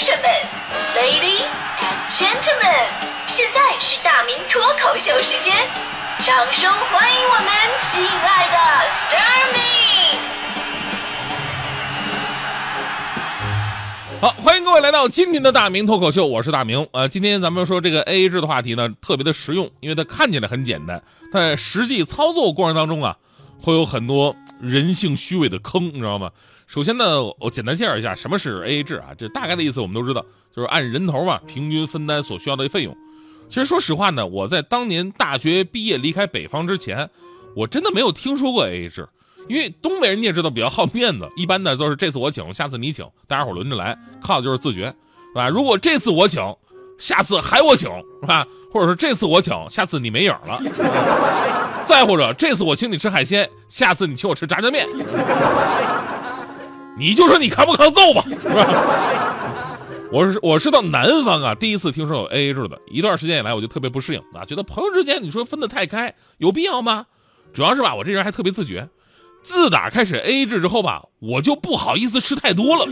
先生们，Ladies and Gentlemen，现在是大明脱口秀时间，掌声欢迎我们亲爱的 s t a r m y 好，欢迎各位来到今天的大明脱口秀，我是大明。呃，今天咱们说这个 A A 制的话题呢，特别的实用，因为它看起来很简单，但实际操作过程当中啊，会有很多人性虚伪的坑，你知道吗？首先呢，我简单介绍一下什么是 A A 制啊，这大概的意思我们都知道，就是按人头嘛，平均分担所需要的费用。其实说实话呢，我在当年大学毕业离开北方之前，我真的没有听说过 A A 制。因为东北人你也知道比较好面子，一般呢都是这次我请，下次你请，大家伙轮着来，靠的就是自觉，是吧？如果这次我请，下次还我请，是吧？或者说这次我请，下次你没影了。再或者这次我请你吃海鲜，下次你请我吃炸酱面，你就说你扛不扛揍吧，是吧？我是我是到南方啊，第一次听说有 A A 制的，一段时间以来我就特别不适应啊，觉得朋友之间你说分得太开，有必要吗？主要是吧，我这人还特别自觉。自打开始 A A 制之后吧，我就不好意思吃太多了，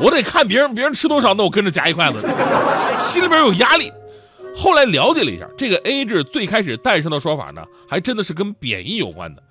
我得看别人别人吃多少，那我跟着夹一筷子，心里边有压力。后来了解了一下，这个 A A 制最开始诞生的说法呢，还真的是跟贬义有关的。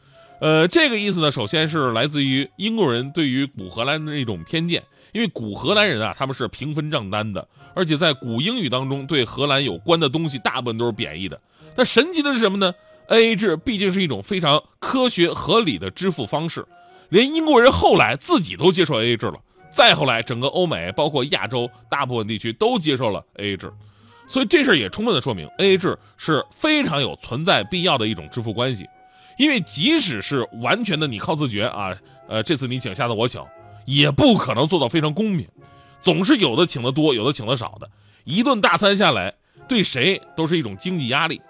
呃，这个意思呢，首先是来自于英国人对于古荷兰的那种偏见，因为古荷兰人啊，他们是平分账单的，而且在古英语当中，对荷兰有关的东西大部分都是贬义的。但神奇的是什么呢？A A 制毕竟是一种非常科学合理的支付方式，连英国人后来自己都接受 A A 制了。再后来，整个欧美包括亚洲大部分地区都接受了 A A 制，所以这事儿也充分的说明 A A 制是非常有存在必要的一种支付关系。因为即使是完全的你靠自觉啊，呃，这次你请，下次我请，也不可能做到非常公平，总是有的请的多，有的请的少的，一顿大餐下来，对谁都是一种经济压力。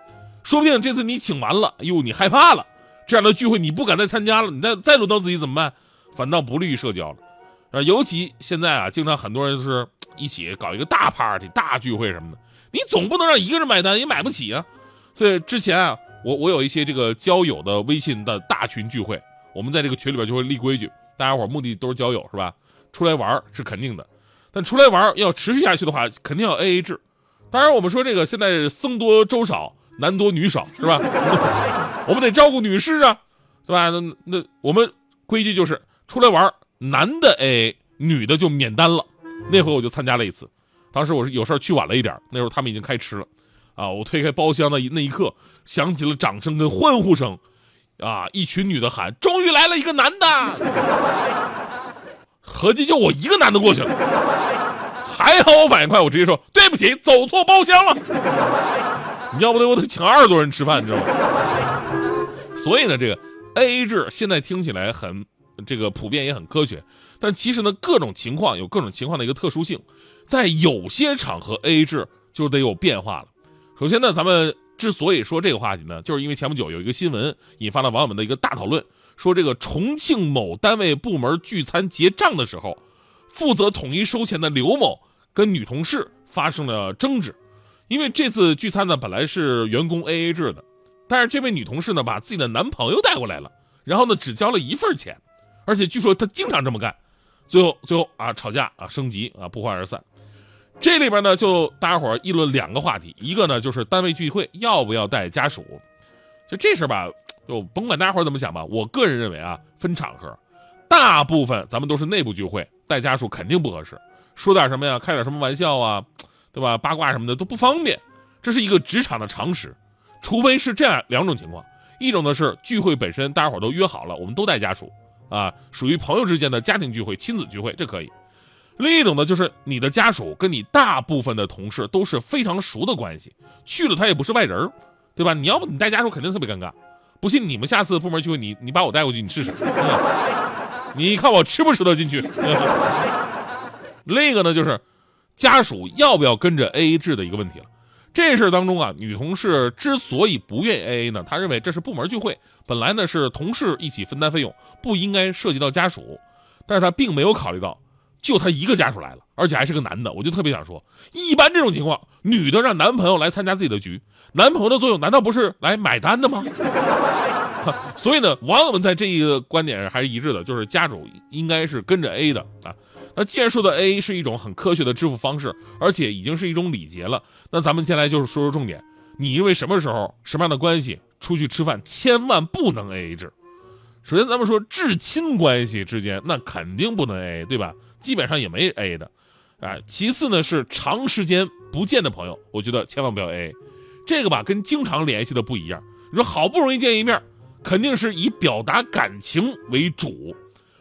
说不定这次你请完了，哎呦，你害怕了，这样的聚会你不敢再参加了，你再再轮到自己怎么办？反倒不利于社交了，啊，尤其现在啊，经常很多人是一起搞一个大 party、大聚会什么的，你总不能让一个人买单，也买不起啊。所以之前啊，我我有一些这个交友的微信的大群聚会，我们在这个群里边就会立规矩，大家伙目的都是交友是吧？出来玩是肯定的，但出来玩要持续下去的话，肯定要 A A 制。当然，我们说这个现在僧多粥少。男多女少是吧？我们得照顾女士啊，对吧？那那我们规矩就是出来玩，男的 AA，女的就免单了。那回我就参加了一次，当时我是有事去晚了一点，那时候他们已经开吃了，啊，我推开包厢的那一刻，响起了掌声跟欢呼声，啊，一群女的喊：“终于来了一个男的！” 合计就我一个男的过去了，还好我反应快，我直接说：“对不起，走错包厢了。”你要不得，我得请二十多人吃饭，你知道吗？所以呢，这个 A A 制现在听起来很这个普遍，也很科学。但其实呢，各种情况有各种情况的一个特殊性，在有些场合 A A 制就得有变化了。首先呢，咱们之所以说这个话题呢，就是因为前不久有一个新闻引发了网友们的一个大讨论，说这个重庆某单位部门聚餐结账的时候，负责统一收钱的刘某跟女同事发生了争执。因为这次聚餐呢，本来是员工 A A 制的，但是这位女同事呢，把自己的男朋友带过来了，然后呢，只交了一份钱，而且据说她经常这么干，最后最后啊，吵架啊，升级啊，不欢而散。这里边呢，就大家伙议论两个话题，一个呢就是单位聚会要不要带家属，就这事吧，就甭管大家伙怎么想吧，我个人认为啊，分场合，大部分咱们都是内部聚会，带家属肯定不合适，说点什么呀，开点什么玩笑啊。对吧？八卦什么的都不方便，这是一个职场的常识。除非是这样两种情况：一种呢是聚会本身大家伙都约好了，我们都带家属，啊，属于朋友之间的家庭聚会、亲子聚会，这可以；另一种呢就是你的家属跟你大部分的同事都是非常熟的关系，去了他也不是外人，对吧？你要不你带家属肯定特别尴尬。不信你们下次部门聚会，你你把我带过去，你试试，你看我吃不吃得进去？另一个呢就是。家属要不要跟着 A A 制的一个问题了，这事儿当中啊，女同事之所以不愿意 A A 呢，她认为这是部门聚会，本来呢是同事一起分担费用，不应该涉及到家属，但是她并没有考虑到，就他一个家属来了，而且还是个男的，我就特别想说，一般这种情况，女的让男朋友来参加自己的局，男朋友的作用难道不是来买单的吗？所以呢，网友们在这一个观点上还是一致的，就是家主应该是跟着 A 的啊。那既然说的 A 是一种很科学的支付方式，而且已经是一种礼节了，那咱们先来就是说说重点。你认为什么时候、什么样的关系出去吃饭千万不能 AA 制？首先，咱们说至亲关系之间，那肯定不能 AA，对吧？基本上也没 AA 的，啊。其次呢，是长时间不见的朋友，我觉得千万不要 AA。这个吧，跟经常联系的不一样。你说好不容易见一面，肯定是以表达感情为主，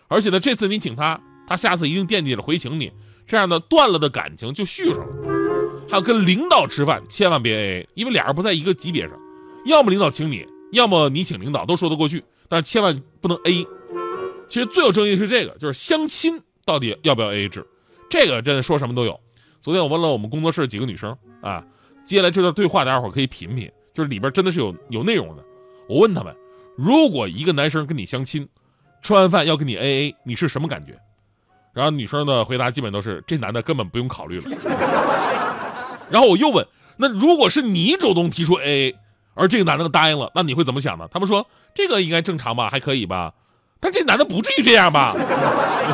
而且呢，这次你请他，他下次一定惦记着回请你，这样呢，断了的感情就续上了。还有跟领导吃饭，千万别 AA，因为俩人不在一个级别上，要么领导请你，要么你请领导，都说得过去。但是千万不能 A。其实最有争议是这个，就是相亲到底要不要 AA 制？这个真的说什么都有。昨天我问了我们工作室几个女生啊，接下来这段对话大家伙可以品品，就是里边真的是有有内容的。我问他们，如果一个男生跟你相亲，吃完饭要跟你 AA，你是什么感觉？然后女生的回答基本都是这男的根本不用考虑了。然后我又问，那如果是你主动提出 AA？而这个男的答应了，那你会怎么想呢？他们说这个应该正常吧，还可以吧，但这男的不至于这样吧？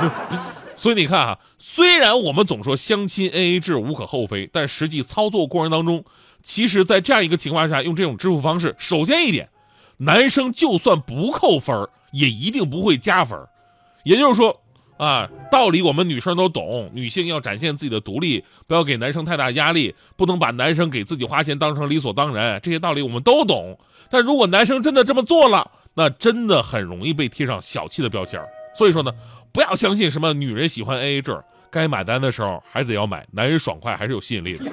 所以你看啊，虽然我们总说相亲 AA 制无可厚非，但实际操作过程当中，其实，在这样一个情况下，用这种支付方式，首先一点，男生就算不扣分也一定不会加分也就是说。啊，道理我们女生都懂，女性要展现自己的独立，不要给男生太大压力，不能把男生给自己花钱当成理所当然。这些道理我们都懂，但如果男生真的这么做了，那真的很容易被贴上小气的标签。所以说呢，不要相信什么女人喜欢 AA 制，该买单的时候还得要买，男人爽快还是有吸引力的。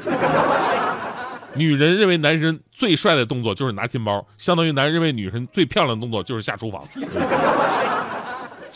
女人认为男人最帅的动作就是拿钱包，相当于男人认为女人最漂亮的动作就是下厨房。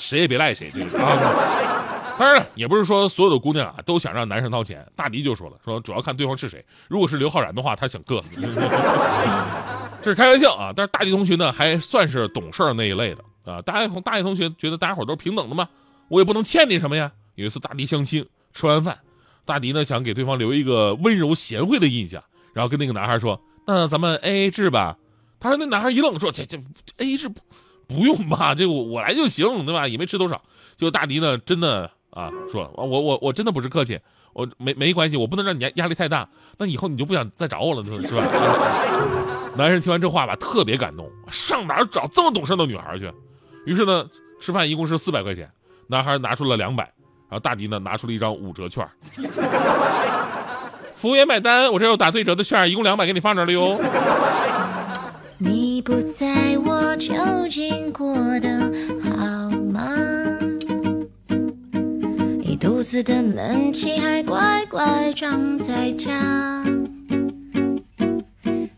谁也别赖谁，啊。当然了，也不是说所有的姑娘啊都想让男生掏钱。大迪就说了，说主要看对方是谁。如果是刘昊然的话，他想硌。这是开玩笑啊。但是大迪同学呢，还算是懂事儿那一类的啊。大同大迪同学觉得大家伙都是平等的嘛，我也不能欠你什么呀。有一次大迪相亲，吃完饭，大迪呢想给对方留一个温柔贤惠的印象，然后跟那个男孩说：“那咱们 A A 制吧。”他说：“那男孩一愣，说这这 A A 制不。”不用吧，这我我来就行，对吧？也没吃多少。就大迪呢，真的啊，说我我我真的不是客气，我没没关系，我不能让你压压力太大。那以后你就不想再找我了，是吧？男人听完这话吧，特别感动，上哪找这么懂事的女孩去？于是呢，吃饭一共是四百块钱，男孩拿出了两百，然后大迪呢拿出了一张五折券。服务员买单，我这有打对折的券，一共两百，给你放这了哟。你不在我究竟过得好吗？一肚子的闷气还乖乖装在家。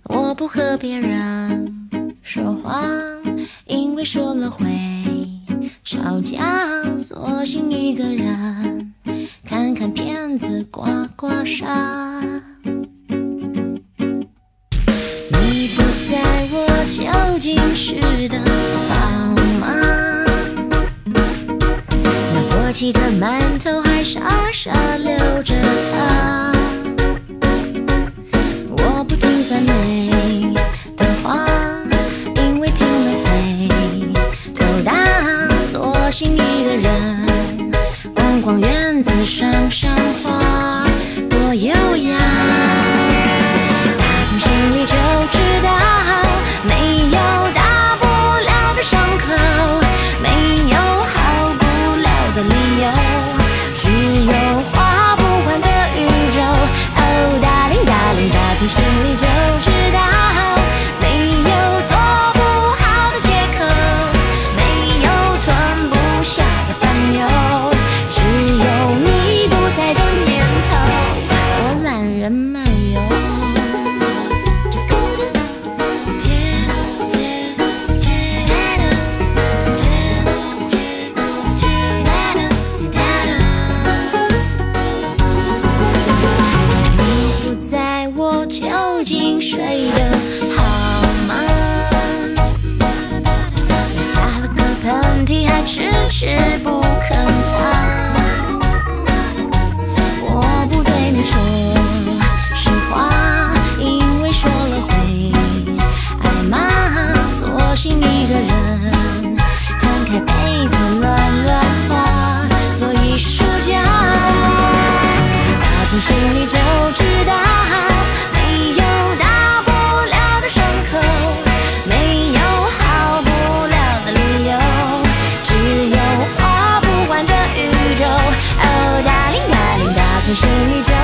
我不和别人说话，因为说了会吵架，索性一个人看看片子，刮刮痧。时的好吗？那过期的馒头还傻傻留着它。我不停赞美最近睡得好吗？我打了个喷嚏，还迟迟不肯发。我不对你说实话，因为说了会挨骂。索性一个人。谁家